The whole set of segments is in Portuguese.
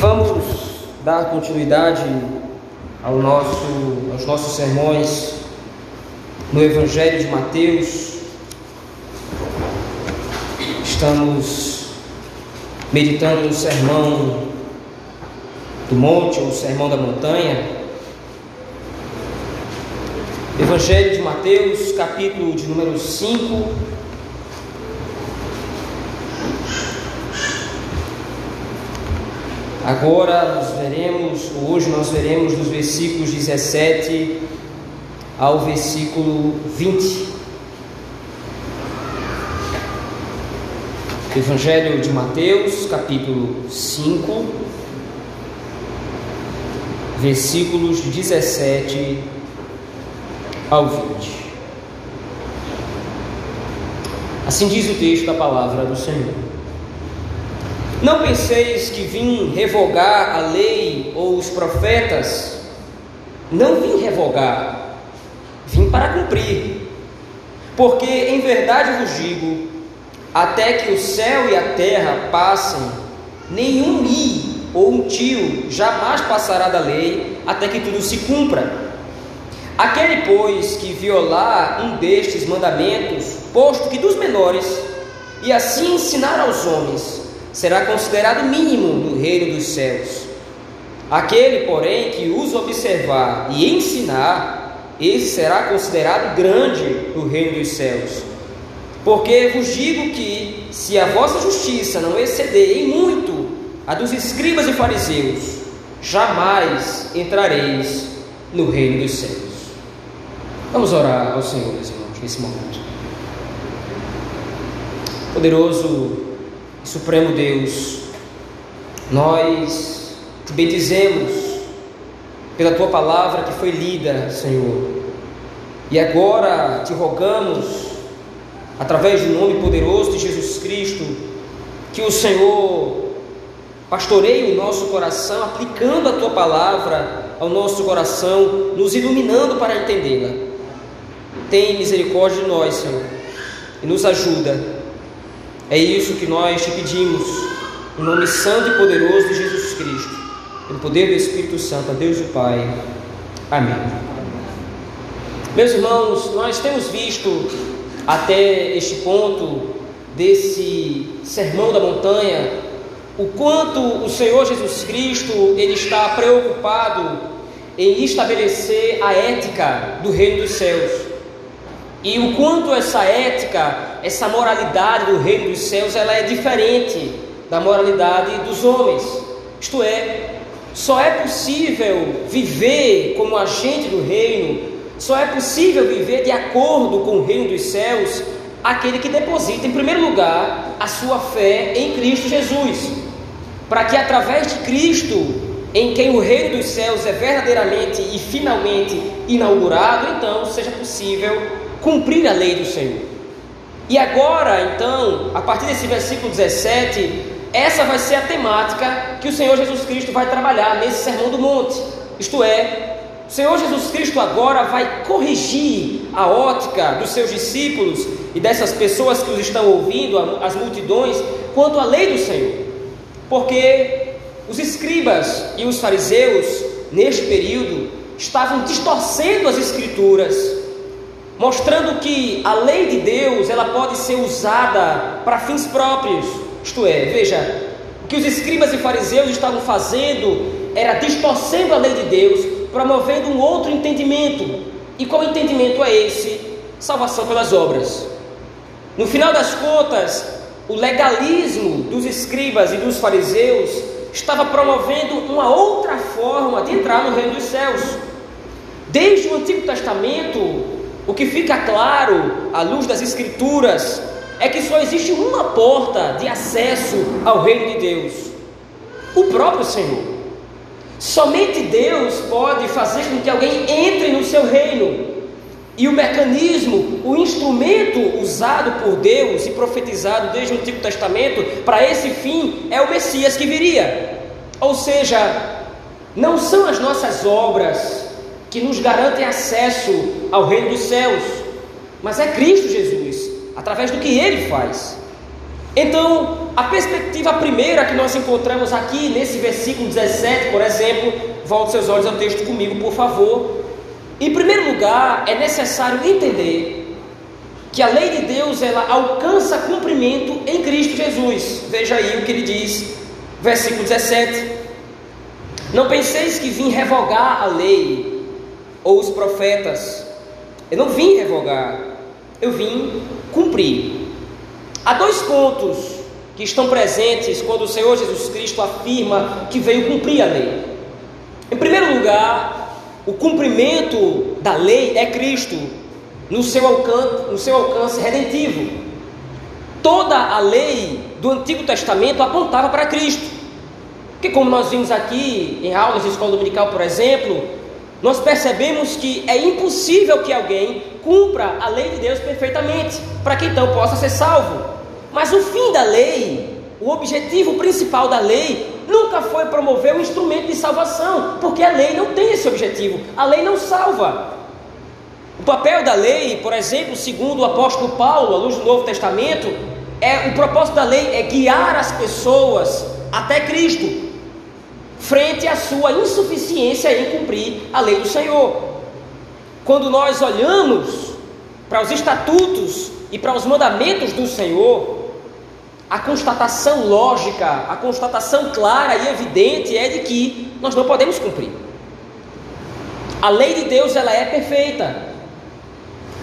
Vamos dar continuidade ao nosso, aos nossos sermões no Evangelho de Mateus. Estamos meditando no sermão do monte ou sermão da montanha. Evangelho de Mateus, capítulo de número 5 Agora nós veremos, hoje nós veremos dos versículos 17 ao versículo 20. Evangelho de Mateus, capítulo 5, versículos 17 ao 20. Assim diz o texto da palavra do Senhor. Não penseis que vim revogar a lei ou os profetas. Não vim revogar, vim para cumprir. Porque em verdade vos digo: até que o céu e a terra passem, nenhum i ou um tio jamais passará da lei, até que tudo se cumpra. Aquele, pois, que violar um destes mandamentos, posto que dos menores, e assim ensinar aos homens, será considerado mínimo no reino dos céus. Aquele, porém, que os observar e ensinar, esse será considerado grande no reino dos céus. Porque vos digo que, se a vossa justiça não exceder em muito a dos escribas e fariseus, jamais entrareis no reino dos céus. Vamos orar ao Senhor, meus irmãos, nesse momento. Poderoso Supremo Deus, nós te bendizemos pela tua palavra que foi lida, Senhor. E agora te rogamos, através do nome poderoso de Jesus Cristo, que o Senhor pastoreie o nosso coração, aplicando a tua palavra ao nosso coração, nos iluminando para entendê-la. Tem misericórdia de nós, Senhor, e nos ajuda é isso que nós te pedimos, em nome santo e poderoso de Jesus Cristo, pelo poder do Espírito Santo, a Deus o Pai. Amém. Meus irmãos, nós temos visto até este ponto desse sermão da montanha o quanto o Senhor Jesus Cristo ele está preocupado em estabelecer a ética do reino dos céus. E o quanto essa ética, essa moralidade do reino dos céus, ela é diferente da moralidade dos homens. Isto é, só é possível viver como agente do reino, só é possível viver de acordo com o reino dos céus aquele que deposita em primeiro lugar a sua fé em Cristo Jesus, para que através de Cristo, em quem o reino dos céus é verdadeiramente e finalmente inaugurado, então seja possível cumprir a lei do Senhor. E agora, então, a partir desse versículo 17, essa vai ser a temática que o Senhor Jesus Cristo vai trabalhar nesse Sermão do Monte. Isto é, o Senhor Jesus Cristo agora vai corrigir a ótica dos seus discípulos e dessas pessoas que os estão ouvindo, as multidões, quanto à lei do Senhor. Porque os escribas e os fariseus, neste período, estavam distorcendo as escrituras mostrando que a lei de Deus ela pode ser usada para fins próprios. Isto é, veja, o que os escribas e fariseus estavam fazendo era distorcendo a lei de Deus, promovendo um outro entendimento. E qual entendimento é esse? Salvação pelas obras. No final das contas, o legalismo dos escribas e dos fariseus estava promovendo uma outra forma de entrar no reino dos céus. Desde o Antigo Testamento, o que fica claro à luz das Escrituras é que só existe uma porta de acesso ao reino de Deus: o próprio Senhor. Somente Deus pode fazer com que alguém entre no seu reino. E o mecanismo, o instrumento usado por Deus e profetizado desde o Antigo Testamento para esse fim é o Messias que viria. Ou seja, não são as nossas obras, que nos garantem acesso ao reino dos céus, mas é Cristo Jesus, através do que ele faz. Então, a perspectiva primeira que nós encontramos aqui nesse versículo 17, por exemplo, volte seus olhos ao texto comigo, por favor. Em primeiro lugar, é necessário entender que a lei de Deus ela alcança cumprimento em Cristo Jesus. Veja aí o que ele diz, versículo 17. Não penseis que vim revogar a lei ou os profetas. Eu não vim revogar, eu vim cumprir. Há dois pontos que estão presentes quando o Senhor Jesus Cristo afirma que veio cumprir a lei. Em primeiro lugar, o cumprimento da lei é Cristo no seu alcance, no seu alcance redentivo. Toda a lei do Antigo Testamento apontava para Cristo. Porque como nós vimos aqui em aulas de escola dominical, por exemplo, nós percebemos que é impossível que alguém cumpra a lei de Deus perfeitamente, para que então possa ser salvo. Mas o fim da lei, o objetivo principal da lei, nunca foi promover um instrumento de salvação, porque a lei não tem esse objetivo, a lei não salva. O papel da lei, por exemplo, segundo o apóstolo Paulo, à luz do Novo Testamento, é o propósito da lei é guiar as pessoas até Cristo, frente à sua insuficiência em cumprir a lei do Senhor. Quando nós olhamos para os estatutos e para os mandamentos do Senhor, a constatação lógica, a constatação clara e evidente é de que nós não podemos cumprir. A lei de Deus ela é perfeita.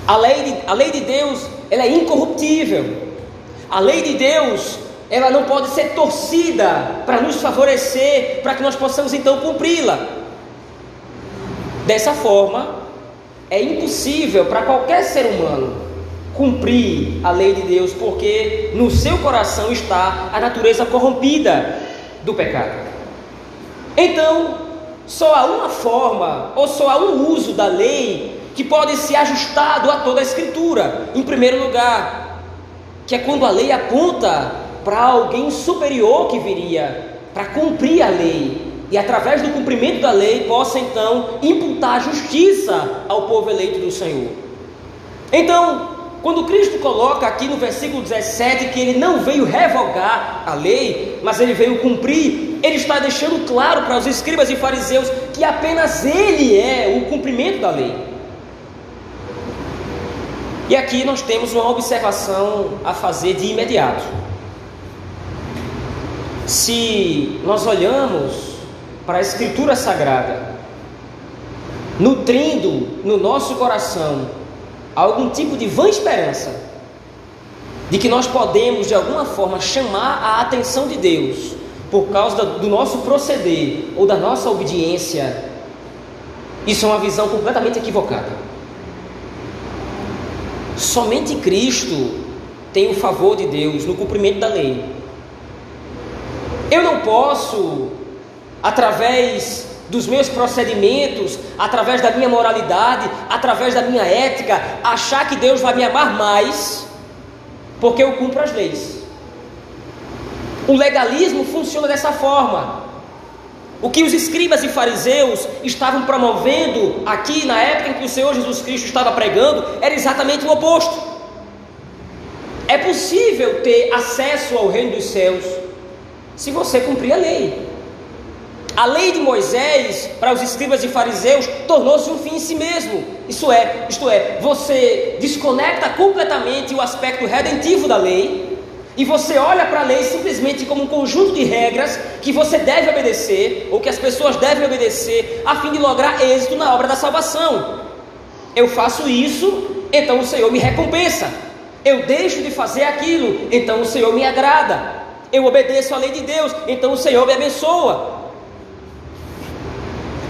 A lei de, a lei de Deus ela é incorruptível. A lei de Deus ela não pode ser torcida para nos favorecer, para que nós possamos então cumpri-la. Dessa forma, é impossível para qualquer ser humano cumprir a lei de Deus, porque no seu coração está a natureza corrompida do pecado. Então, só há uma forma, ou só há um uso da lei que pode ser ajustado a toda a Escritura. Em primeiro lugar, que é quando a lei aponta para alguém superior que viria para cumprir a lei e através do cumprimento da lei possa então imputar justiça ao povo eleito do Senhor. Então, quando Cristo coloca aqui no versículo 17 que ele não veio revogar a lei, mas ele veio cumprir, ele está deixando claro para os escribas e fariseus que apenas ele é o cumprimento da lei. E aqui nós temos uma observação a fazer de imediato. Se nós olhamos para a Escritura Sagrada, nutrindo no nosso coração algum tipo de vã esperança de que nós podemos de alguma forma chamar a atenção de Deus por causa do nosso proceder ou da nossa obediência, isso é uma visão completamente equivocada. Somente Cristo tem o favor de Deus no cumprimento da lei. Eu não posso, através dos meus procedimentos, através da minha moralidade, através da minha ética, achar que Deus vai me amar mais porque eu cumpro as leis. O legalismo funciona dessa forma. O que os escribas e fariseus estavam promovendo aqui na época em que o Senhor Jesus Cristo estava pregando era exatamente o oposto. É possível ter acesso ao reino dos céus se você cumprir a lei. A lei de Moisés, para os escribas e fariseus, tornou-se um fim em si mesmo. Isso é, isto é, você desconecta completamente o aspecto redentivo da lei e você olha para a lei simplesmente como um conjunto de regras que você deve obedecer ou que as pessoas devem obedecer a fim de lograr êxito na obra da salvação. Eu faço isso, então o Senhor me recompensa. Eu deixo de fazer aquilo, então o Senhor me agrada. Eu obedeço à lei de Deus, então o Senhor me abençoa.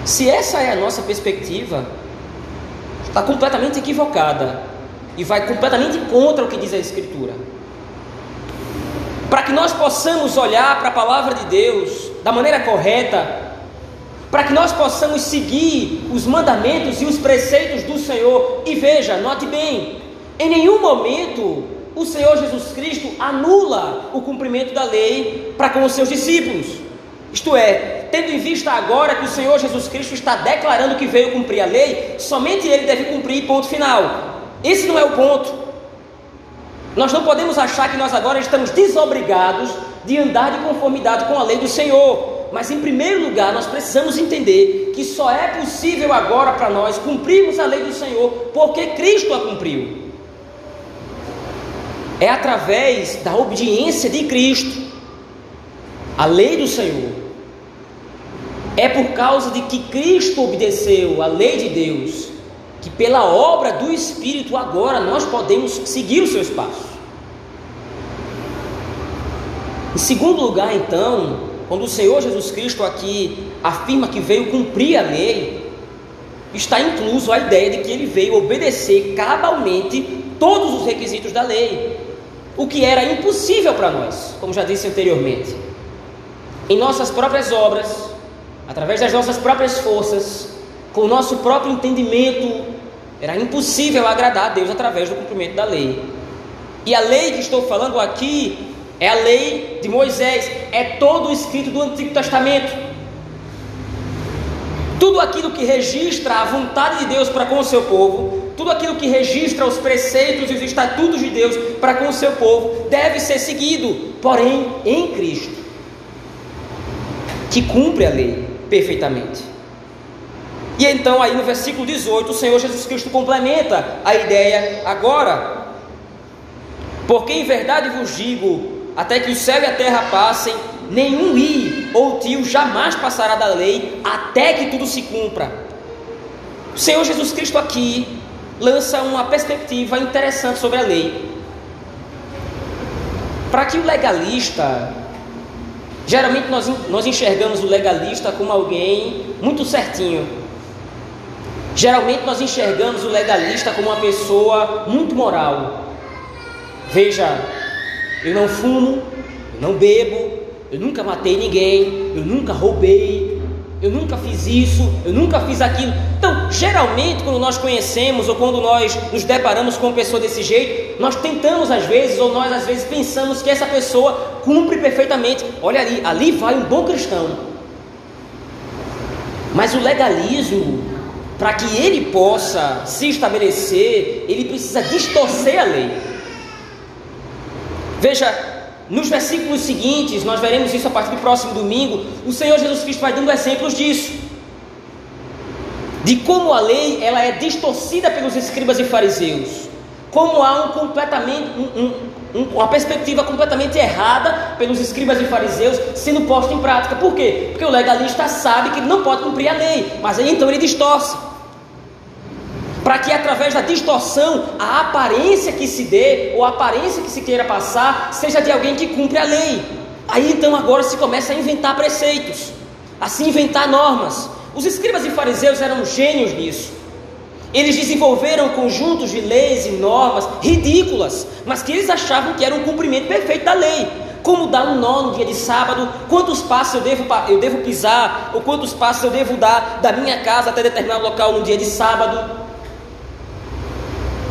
Se essa é a nossa perspectiva, está completamente equivocada e vai completamente contra o que diz a Escritura. Para que nós possamos olhar para a palavra de Deus da maneira correta, para que nós possamos seguir os mandamentos e os preceitos do Senhor, e veja, note bem, em nenhum momento o Senhor Jesus Cristo anula o cumprimento da lei para com os seus discípulos. Isto é, tendo em vista agora que o Senhor Jesus Cristo está declarando que veio cumprir a lei, somente ele deve cumprir, ponto final. Esse não é o ponto. Nós não podemos achar que nós agora estamos desobrigados de andar de conformidade com a lei do Senhor. Mas em primeiro lugar, nós precisamos entender que só é possível agora para nós cumprirmos a lei do Senhor porque Cristo a cumpriu. É através da obediência de Cristo, a lei do Senhor. É por causa de que Cristo obedeceu a lei de Deus, que pela obra do Espírito agora nós podemos seguir os seus passos. Em segundo lugar, então, quando o Senhor Jesus Cristo aqui afirma que veio cumprir a lei, está incluso a ideia de que ele veio obedecer cabalmente todos os requisitos da lei, o que era impossível para nós, como já disse anteriormente. Em nossas próprias obras, através das nossas próprias forças, com o nosso próprio entendimento, era impossível agradar a Deus através do cumprimento da lei. E a lei que estou falando aqui é a lei de Moisés, é todo o escrito do Antigo Testamento. Tudo aquilo que registra a vontade de Deus para com o seu povo, tudo aquilo que registra os preceitos e os estatutos de Deus para com o seu povo, deve ser seguido, porém em Cristo, que cumpre a lei perfeitamente. E então, aí no versículo 18, o Senhor Jesus Cristo complementa a ideia agora. Porque em verdade vos digo, até que o céu e a terra passem, nenhum i ou tio jamais passará da lei, até que tudo se cumpra. O Senhor Jesus Cristo aqui lança uma perspectiva interessante sobre a lei. Para que o legalista Geralmente nós, nós enxergamos o legalista como alguém muito certinho. Geralmente nós enxergamos o legalista como uma pessoa muito moral. Veja, eu não fumo, eu não bebo, eu nunca matei ninguém, eu nunca roubei, eu nunca fiz isso, eu nunca fiz aquilo. Então, geralmente, quando nós conhecemos ou quando nós nos deparamos com uma pessoa desse jeito, nós tentamos às vezes, ou nós às vezes pensamos que essa pessoa cumpre perfeitamente. Olha ali, ali vai um bom cristão. Mas o legalismo, para que ele possa se estabelecer, ele precisa distorcer a lei. Veja, nos versículos seguintes, nós veremos isso a partir do próximo domingo, o Senhor Jesus Cristo vai dando exemplos disso. De como a lei ela é distorcida pelos escribas e fariseus. Como há um completamente, um, um, uma perspectiva completamente errada pelos escribas e fariseus sendo posta em prática. Por quê? Porque o legalista sabe que ele não pode cumprir a lei, mas aí então ele distorce para que através da distorção a aparência que se dê ou a aparência que se queira passar seja de alguém que cumpre a lei. Aí então agora se começa a inventar preceitos, a se inventar normas. Os escribas e fariseus eram gênios nisso. Eles desenvolveram conjuntos de leis e normas ridículas, mas que eles achavam que era um cumprimento perfeito da lei. Como dar um nó no dia de sábado, quantos passos eu devo, eu devo pisar, ou quantos passos eu devo dar da minha casa até determinado local no dia de sábado.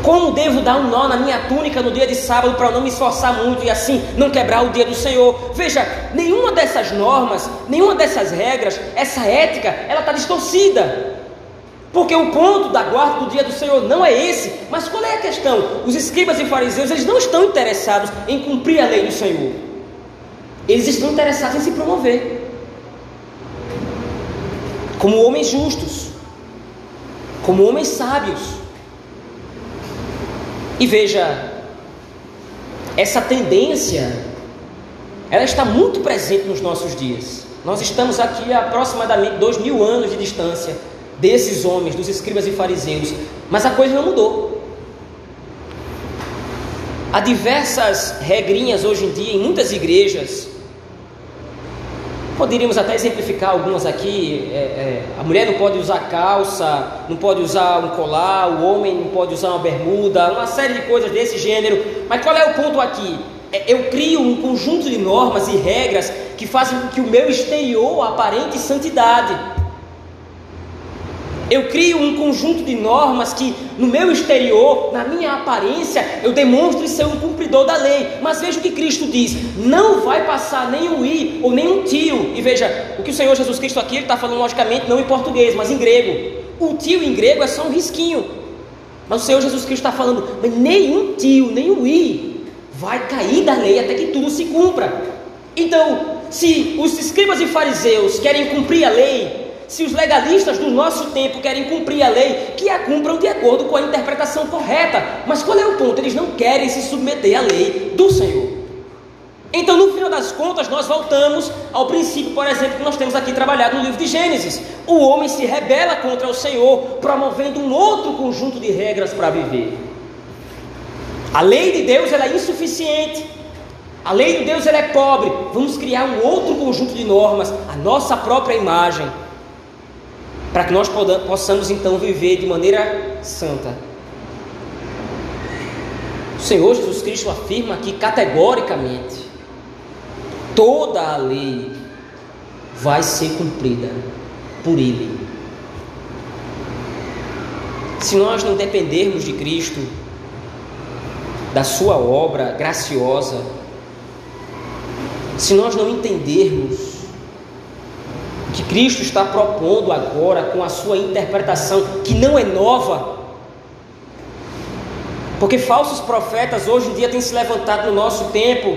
Como devo dar um nó na minha túnica no dia de sábado para não me esforçar muito e assim não quebrar o dia do Senhor? Veja, nenhuma dessas normas, nenhuma dessas regras, essa ética, ela está distorcida. Porque o ponto da guarda do dia do Senhor não é esse. Mas qual é a questão? Os escribas e fariseus, eles não estão interessados em cumprir a lei do Senhor. Eles estão interessados em se promover. Como homens justos. Como homens sábios e veja, essa tendência, ela está muito presente nos nossos dias. Nós estamos aqui a aproximadamente dois mil anos de distância desses homens, dos escribas e fariseus, mas a coisa não mudou. Há diversas regrinhas hoje em dia em muitas igrejas Poderíamos até exemplificar algumas aqui. É, é, a mulher não pode usar calça, não pode usar um colar, o homem não pode usar uma bermuda, uma série de coisas desse gênero. Mas qual é o ponto aqui? É, eu crio um conjunto de normas e regras que fazem com que o meu exterior aparente santidade. Eu crio um conjunto de normas que, no meu exterior, na minha aparência, eu demonstro ser um cumpridor da lei. Mas veja o que Cristo diz: não vai passar nem um i ou nem um tio. E veja, o que o Senhor Jesus Cristo aqui está falando, logicamente, não em português, mas em grego. O tio em grego é só um risquinho. Mas o Senhor Jesus Cristo está falando: nenhum tio, nenhum i vai cair da lei até que tudo se cumpra. Então, se os escribas e fariseus querem cumprir a lei, se os legalistas do nosso tempo querem cumprir a lei, que a cumpram de acordo com a interpretação correta. Mas qual é o ponto? Eles não querem se submeter à lei do Senhor. Então, no final das contas, nós voltamos ao princípio, por exemplo, que nós temos aqui trabalhado no livro de Gênesis. O homem se rebela contra o Senhor, promovendo um outro conjunto de regras para viver. A lei de Deus é insuficiente. A lei de Deus é pobre. Vamos criar um outro conjunto de normas, a nossa própria imagem, para que nós possamos então viver de maneira santa. O Senhor Jesus Cristo afirma aqui categoricamente toda a lei vai ser cumprida por Ele. Se nós não dependermos de Cristo, da Sua obra graciosa, se nós não entendermos que Cristo está propondo agora com a sua interpretação, que não é nova, porque falsos profetas hoje em dia têm se levantado no nosso tempo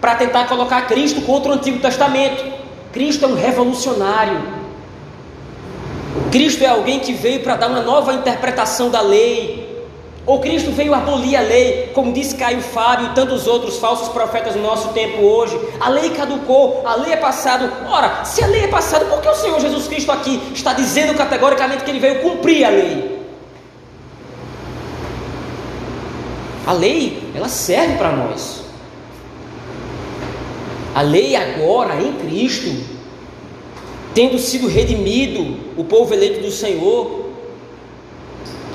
para tentar colocar Cristo contra o Antigo Testamento. Cristo é um revolucionário. Cristo é alguém que veio para dar uma nova interpretação da lei. Ou Cristo veio abolir a lei, como disse Caio Fábio e tantos outros falsos profetas no nosso tempo hoje. A lei caducou, a lei é passado. Ora, se a lei é passada, por que o Senhor Jesus Cristo aqui está dizendo categoricamente que ele veio cumprir a lei? A lei, ela serve para nós. A lei agora em Cristo, tendo sido redimido o povo eleito do Senhor,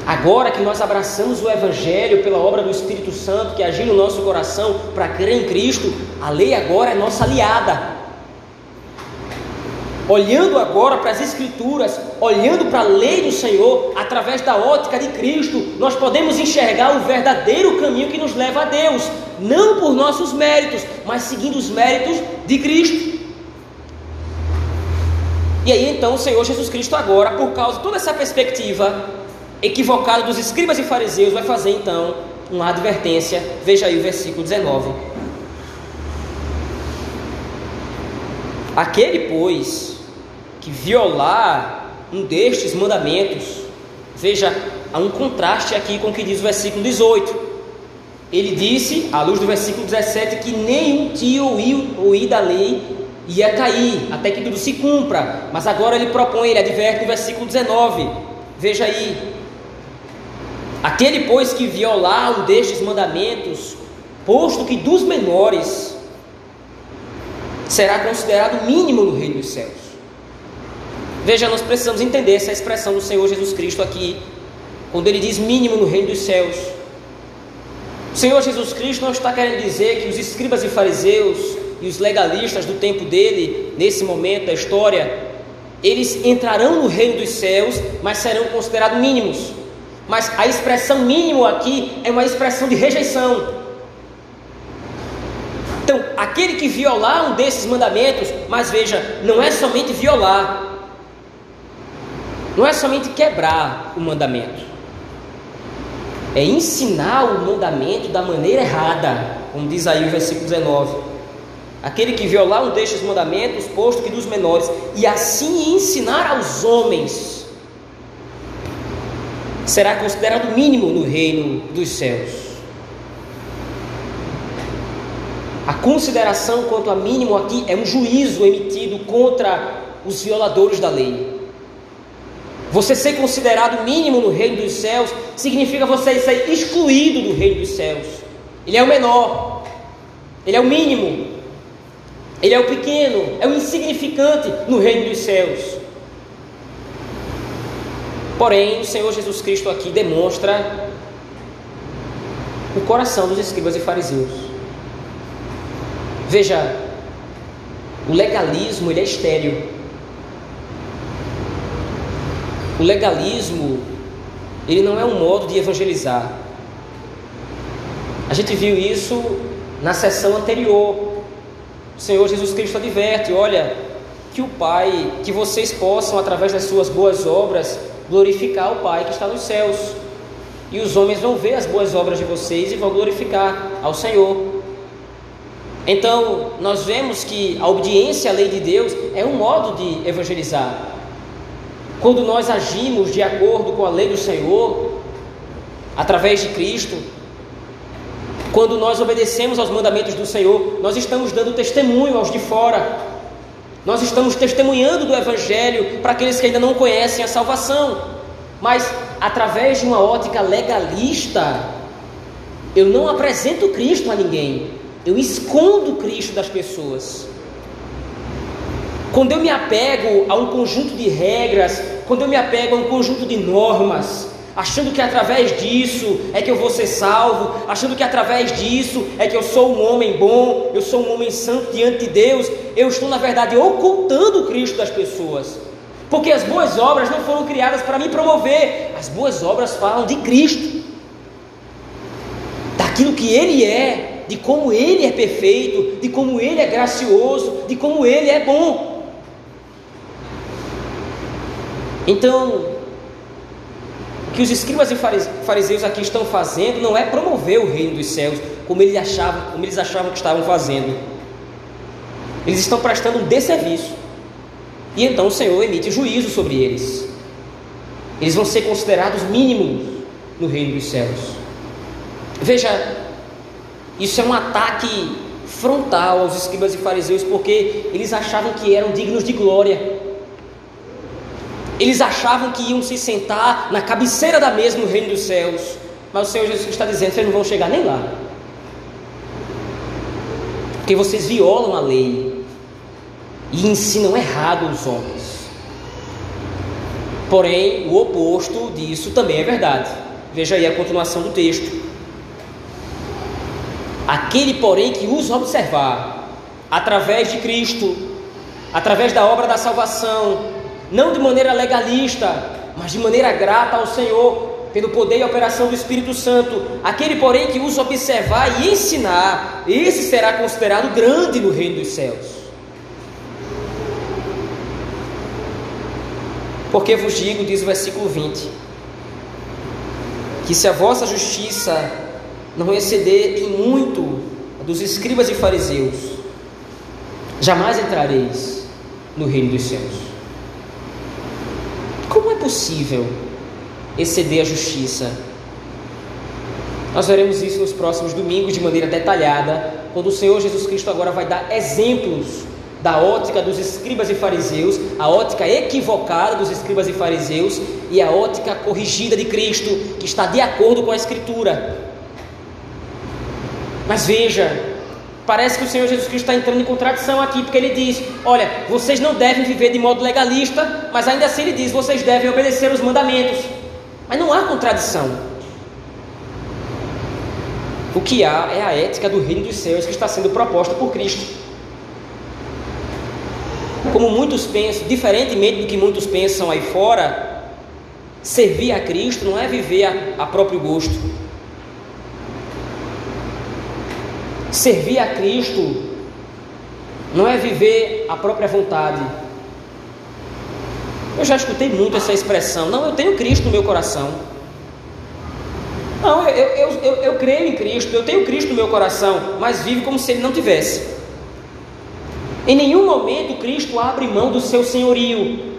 agora que nós abraçamos o Evangelho pela obra do Espírito Santo que agiu no nosso coração para crer em Cristo, a lei agora é nossa aliada. Olhando agora para as Escrituras, olhando para a lei do Senhor, através da ótica de Cristo, nós podemos enxergar o verdadeiro caminho que nos leva a Deus, não por nossos méritos, mas seguindo os méritos de Cristo. E aí então o Senhor Jesus Cristo, agora, por causa de toda essa perspectiva equivocada dos escribas e fariseus, vai fazer então uma advertência. Veja aí o versículo 19. Aquele, pois, que violar um destes mandamentos, veja, há um contraste aqui com o que diz o versículo 18. Ele disse, à luz do versículo 17, que nenhum tio ouir da lei ia cair, até que tudo se cumpra. Mas agora ele propõe, ele adverte no versículo 19. Veja aí. Aquele, pois, que violar um destes mandamentos, posto que dos menores, será considerado mínimo no reino dos céus. Veja, nós precisamos entender essa expressão do Senhor Jesus Cristo aqui, quando ele diz mínimo no reino dos céus. O Senhor Jesus Cristo não está querendo dizer que os escribas e fariseus e os legalistas do tempo dele, nesse momento da história, eles entrarão no reino dos céus, mas serão considerados mínimos. Mas a expressão mínimo aqui é uma expressão de rejeição. Então, aquele que violar um desses mandamentos, mas veja, não é somente violar, não é somente quebrar o mandamento é ensinar o mandamento da maneira errada, como diz aí o versículo 19. Aquele que violar um destes mandamentos, posto que dos menores, e assim ensinar aos homens, será considerado mínimo no reino dos céus. A consideração quanto a mínimo aqui é um juízo emitido contra os violadores da lei. Você ser considerado mínimo no reino dos céus significa você ser excluído do reino dos céus. Ele é o menor, ele é o mínimo, ele é o pequeno, é o insignificante no reino dos céus. Porém, o Senhor Jesus Cristo aqui demonstra o coração dos escribas e fariseus. Veja, o legalismo ele é estéril. O legalismo, ele não é um modo de evangelizar. A gente viu isso na sessão anterior. O Senhor Jesus Cristo adverte: olha, que o Pai, que vocês possam, através das suas boas obras, glorificar o Pai que está nos céus. E os homens vão ver as boas obras de vocês e vão glorificar ao Senhor. Então, nós vemos que a obediência à lei de Deus é um modo de evangelizar. Quando nós agimos de acordo com a lei do Senhor, através de Cristo, quando nós obedecemos aos mandamentos do Senhor, nós estamos dando testemunho aos de fora. Nós estamos testemunhando do Evangelho para aqueles que ainda não conhecem a salvação. Mas através de uma ótica legalista, eu não apresento Cristo a ninguém. Eu escondo Cristo das pessoas. Quando eu me apego a um conjunto de regras, quando eu me apego a um conjunto de normas, achando que através disso é que eu vou ser salvo, achando que através disso é que eu sou um homem bom, eu sou um homem santo diante de Deus, eu estou na verdade ocultando o Cristo das pessoas. Porque as boas obras não foram criadas para me promover, as boas obras falam de Cristo, daquilo que Ele é, de como Ele é perfeito, de como Ele é gracioso, de como Ele é bom. Então, que os escribas e fariseus aqui estão fazendo não é promover o reino dos céus, como eles achavam, como eles achavam que estavam fazendo. Eles estão prestando um desserviço. E então o Senhor emite juízo sobre eles. Eles vão ser considerados mínimos no reino dos céus. Veja, isso é um ataque frontal aos escribas e fariseus, porque eles achavam que eram dignos de glória. Eles achavam que iam se sentar na cabeceira da mesa no reino dos céus. Mas o Senhor Jesus está dizendo: vocês não vão chegar nem lá. Porque vocês violam a lei e ensinam errado os homens. Porém, o oposto disso também é verdade. Veja aí a continuação do texto. Aquele, porém, que os observar, através de Cristo, através da obra da salvação, não de maneira legalista, mas de maneira grata ao Senhor, pelo poder e operação do Espírito Santo. Aquele, porém, que os observar e ensinar, esse será considerado grande no reino dos céus. Porque vos digo, diz o versículo 20, que se a vossa justiça não exceder em muito dos escribas e fariseus, jamais entrareis no reino dos céus possível exceder a justiça. Nós veremos isso nos próximos domingos de maneira detalhada, quando o Senhor Jesus Cristo agora vai dar exemplos da ótica dos escribas e fariseus, a ótica equivocada dos escribas e fariseus e a ótica corrigida de Cristo, que está de acordo com a Escritura. Mas veja, Parece que o Senhor Jesus Cristo está entrando em contradição aqui, porque ele diz: Olha, vocês não devem viver de modo legalista, mas ainda assim ele diz: Vocês devem obedecer os mandamentos. Mas não há contradição. O que há é a ética do reino dos céus que está sendo proposta por Cristo. Como muitos pensam, diferentemente do que muitos pensam aí fora, servir a Cristo não é viver a, a próprio gosto Servir a Cristo não é viver a própria vontade. Eu já escutei muito essa expressão. Não, eu tenho Cristo no meu coração. Não, eu, eu, eu, eu, creio em Cristo, eu tenho Cristo no meu coração, mas vive como se ele não tivesse. Em nenhum momento Cristo abre mão do seu senhorio.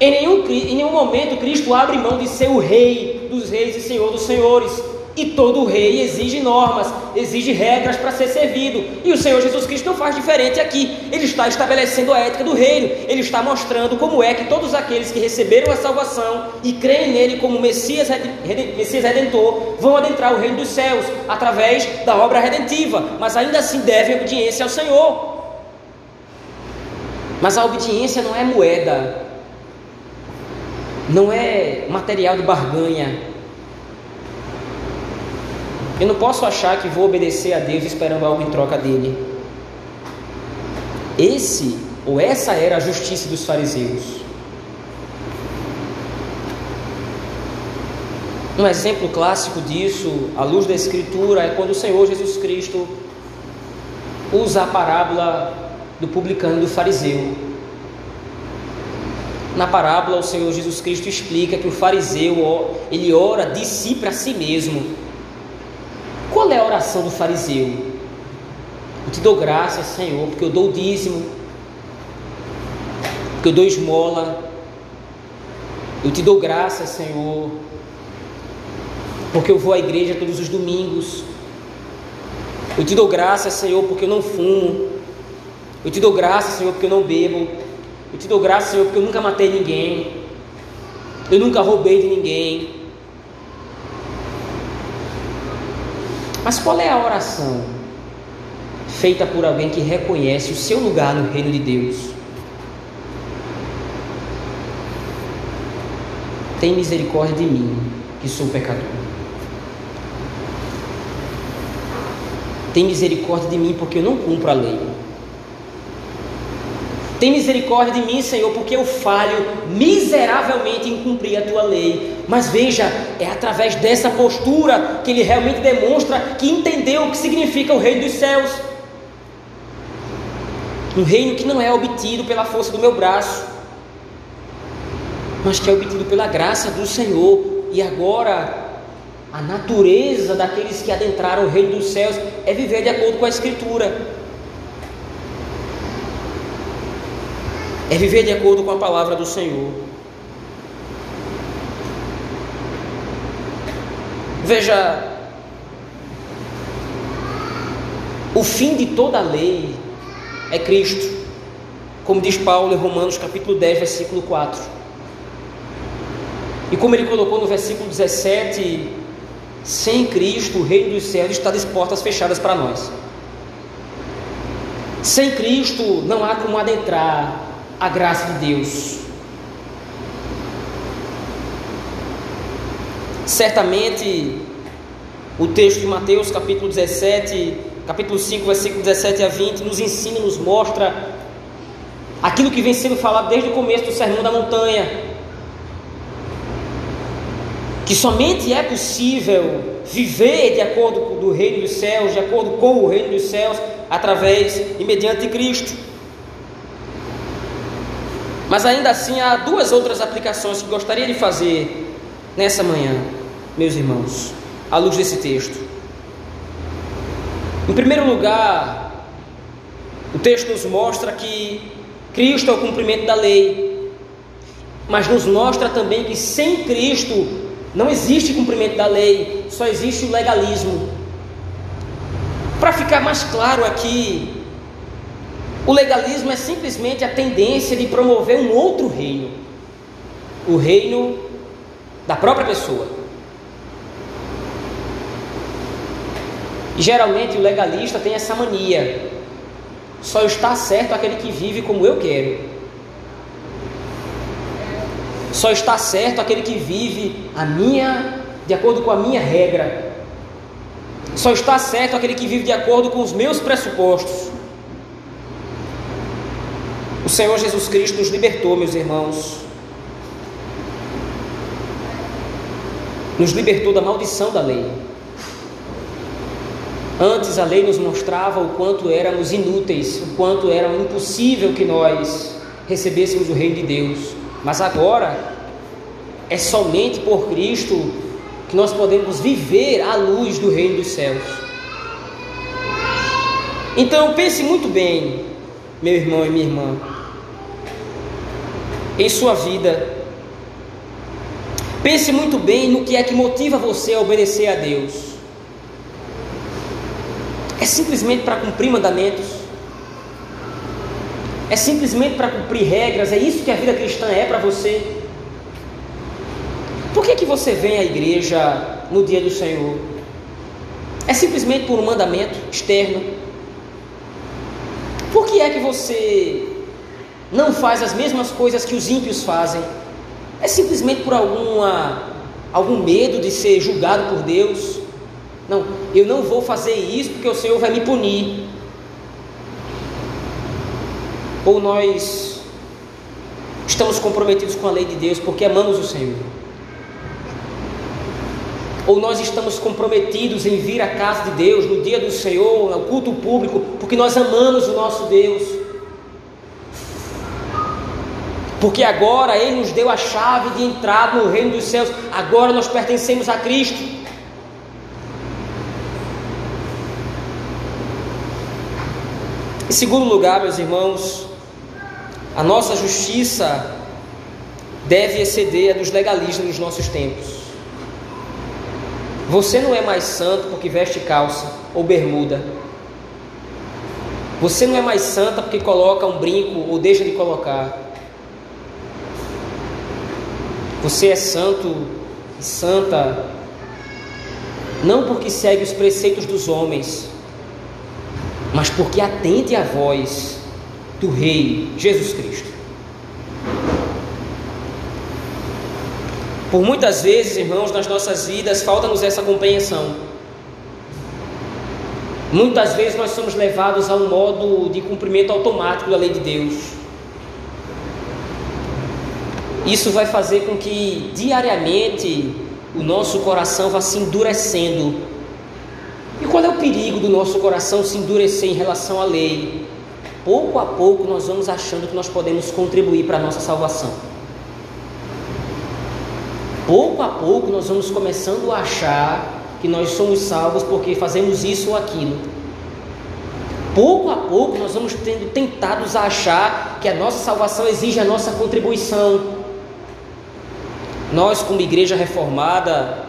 Em nenhum, em nenhum momento Cristo abre mão de ser o Rei dos reis e Senhor dos senhores. E todo rei exige normas, exige regras para ser servido. E o Senhor Jesus Cristo não faz diferente aqui. Ele está estabelecendo a ética do reino. Ele está mostrando como é que todos aqueles que receberam a salvação e creem nele como Messias, Messias Redentor vão adentrar o reino dos céus através da obra redentiva. Mas ainda assim devem obediência ao Senhor. Mas a obediência não é moeda, não é material de barganha eu não posso achar que vou obedecer a Deus esperando algo em troca dele. Esse ou essa era a justiça dos fariseus. Um exemplo clássico disso, à luz da Escritura, é quando o Senhor Jesus Cristo usa a parábola do publicano e do fariseu. Na parábola, o Senhor Jesus Cristo explica que o fariseu ele ora de si para si mesmo qual é a oração do fariseu? Eu te dou graças, Senhor, porque eu dou o dízimo, porque eu dou esmola. Eu te dou graças, Senhor, porque eu vou à igreja todos os domingos. Eu te dou graças, Senhor, porque eu não fumo. Eu te dou graças, Senhor, porque eu não bebo. Eu te dou graças, Senhor, porque eu nunca matei ninguém. Eu nunca roubei de ninguém. Mas qual é a oração feita por alguém que reconhece o seu lugar no reino de Deus. Tem misericórdia de mim, que sou pecador. Tem misericórdia de mim, porque eu não cumpro a lei. Tem misericórdia de mim, Senhor, porque eu falho miseravelmente em cumprir a tua lei. Mas veja, é através dessa postura que ele realmente demonstra que entendeu o que significa o reino dos céus. Um reino que não é obtido pela força do meu braço, mas que é obtido pela graça do Senhor. E agora, a natureza daqueles que adentraram o reino dos céus é viver de acordo com a Escritura, é viver de acordo com a palavra do Senhor. Veja, o fim de toda a lei é Cristo, como diz Paulo em Romanos capítulo 10, versículo 4. E como ele colocou no versículo 17, sem Cristo o reino dos céus está de portas fechadas para nós. Sem Cristo não há como adentrar a graça de Deus. Certamente o texto de Mateus capítulo 17 capítulo 5, versículo 17 a 20, nos ensina, nos mostra aquilo que vem sendo falado desde o começo do Sermão da Montanha. Que somente é possível viver de acordo com o reino dos céus, de acordo com o reino dos céus, através e mediante Cristo. Mas ainda assim há duas outras aplicações que gostaria de fazer nessa manhã, meus irmãos, à luz desse texto. Em primeiro lugar, o texto nos mostra que Cristo é o cumprimento da lei, mas nos mostra também que sem Cristo não existe cumprimento da lei, só existe o legalismo. Para ficar mais claro aqui, o legalismo é simplesmente a tendência de promover um outro reino, o reino da própria pessoa. E geralmente o legalista tem essa mania: só está certo aquele que vive como eu quero. Só está certo aquele que vive a minha, de acordo com a minha regra. Só está certo aquele que vive de acordo com os meus pressupostos. O Senhor Jesus Cristo nos libertou, meus irmãos. Nos libertou da maldição da lei. Antes a lei nos mostrava o quanto éramos inúteis, o quanto era impossível que nós recebêssemos o reino de Deus. Mas agora é somente por Cristo que nós podemos viver à luz do reino dos céus. Então pense muito bem, meu irmão e minha irmã, em sua vida. Pense muito bem no que é que motiva você a obedecer a Deus. É simplesmente para cumprir mandamentos. É simplesmente para cumprir regras. É isso que a vida cristã é para você. Por que, que você vem à igreja no dia do Senhor? É simplesmente por um mandamento externo? Por que é que você não faz as mesmas coisas que os ímpios fazem? É simplesmente por alguma, algum medo de ser julgado por Deus? Não, eu não vou fazer isso porque o Senhor vai me punir. Ou nós estamos comprometidos com a lei de Deus porque amamos o Senhor. Ou nós estamos comprometidos em vir à casa de Deus no dia do Senhor, no culto público, porque nós amamos o nosso Deus. Porque agora Ele nos deu a chave de entrada no reino dos céus, agora nós pertencemos a Cristo. Em segundo lugar, meus irmãos, a nossa justiça deve exceder a dos legalistas nos nossos tempos. Você não é mais santo porque veste calça ou bermuda. Você não é mais santa porque coloca um brinco ou deixa de colocar. Você é santo e santa não porque segue os preceitos dos homens, mas porque atende à voz do Rei Jesus Cristo. Por muitas vezes, irmãos, nas nossas vidas falta-nos essa compreensão. Muitas vezes nós somos levados a um modo de cumprimento automático da lei de Deus. Isso vai fazer com que diariamente o nosso coração vá se endurecendo. E qual é o perigo do nosso coração se endurecer em relação à lei? Pouco a pouco nós vamos achando que nós podemos contribuir para a nossa salvação. Pouco a pouco nós vamos começando a achar que nós somos salvos porque fazemos isso ou aquilo. Pouco a pouco nós vamos tendo tentados a achar que a nossa salvação exige a nossa contribuição. Nós, como igreja reformada,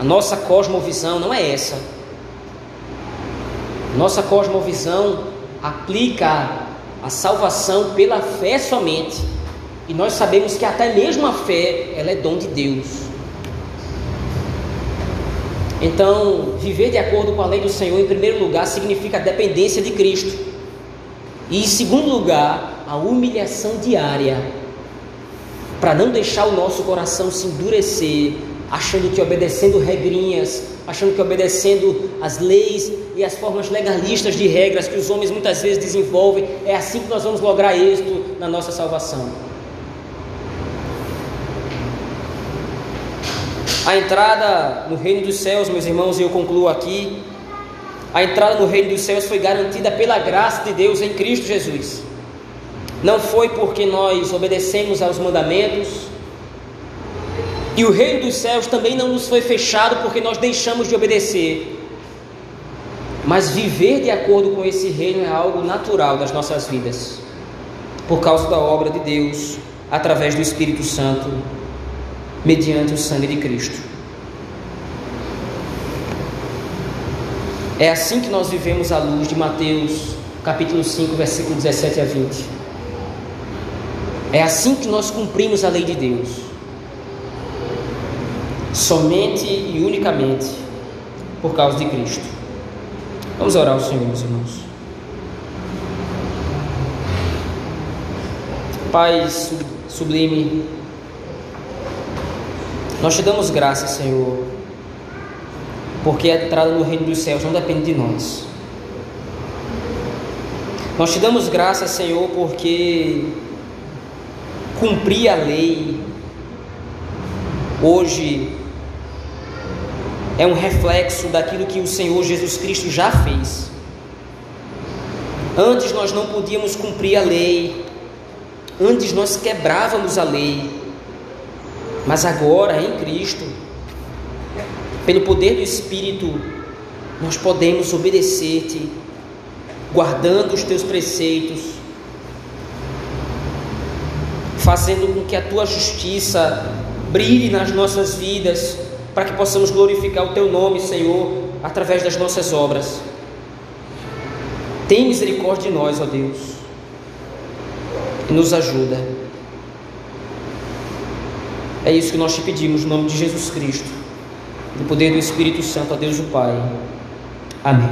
a nossa cosmovisão não é essa. Nossa cosmovisão aplica a salvação pela fé somente. E nós sabemos que até mesmo a fé, ela é dom de Deus. Então, viver de acordo com a lei do Senhor, em primeiro lugar, significa a dependência de Cristo. E em segundo lugar, a humilhação diária, para não deixar o nosso coração se endurecer, achando que obedecendo regrinhas, achando que obedecendo as leis e as formas legalistas de regras que os homens muitas vezes desenvolvem, é assim que nós vamos lograr êxito na nossa salvação. A entrada no reino dos céus, meus irmãos, e eu concluo aqui. A entrada no reino dos céus foi garantida pela graça de Deus em Cristo Jesus. Não foi porque nós obedecemos aos mandamentos. E o reino dos céus também não nos foi fechado porque nós deixamos de obedecer. Mas viver de acordo com esse reino é algo natural das nossas vidas, por causa da obra de Deus, através do Espírito Santo mediante o sangue de Cristo. É assim que nós vivemos à luz de Mateus, capítulo 5, versículo 17 a 20. É assim que nós cumprimos a lei de Deus. Somente e unicamente por causa de Cristo. Vamos orar ao Senhor, meus irmãos. Pai sublime, nós te damos graças, Senhor, porque a entrada no reino dos céus não depende de nós. Nós te damos graças, Senhor, porque cumprir a lei hoje é um reflexo daquilo que o Senhor Jesus Cristo já fez. Antes nós não podíamos cumprir a lei, antes nós quebrávamos a lei. Mas agora, em Cristo, pelo poder do Espírito, nós podemos obedecer-te, guardando os teus preceitos, fazendo com que a tua justiça brilhe nas nossas vidas, para que possamos glorificar o teu nome, Senhor, através das nossas obras. Tem misericórdia de nós, ó Deus, e nos ajuda. É isso que nós te pedimos, no nome de Jesus Cristo, no poder do Espírito Santo, a Deus o Pai. Amém.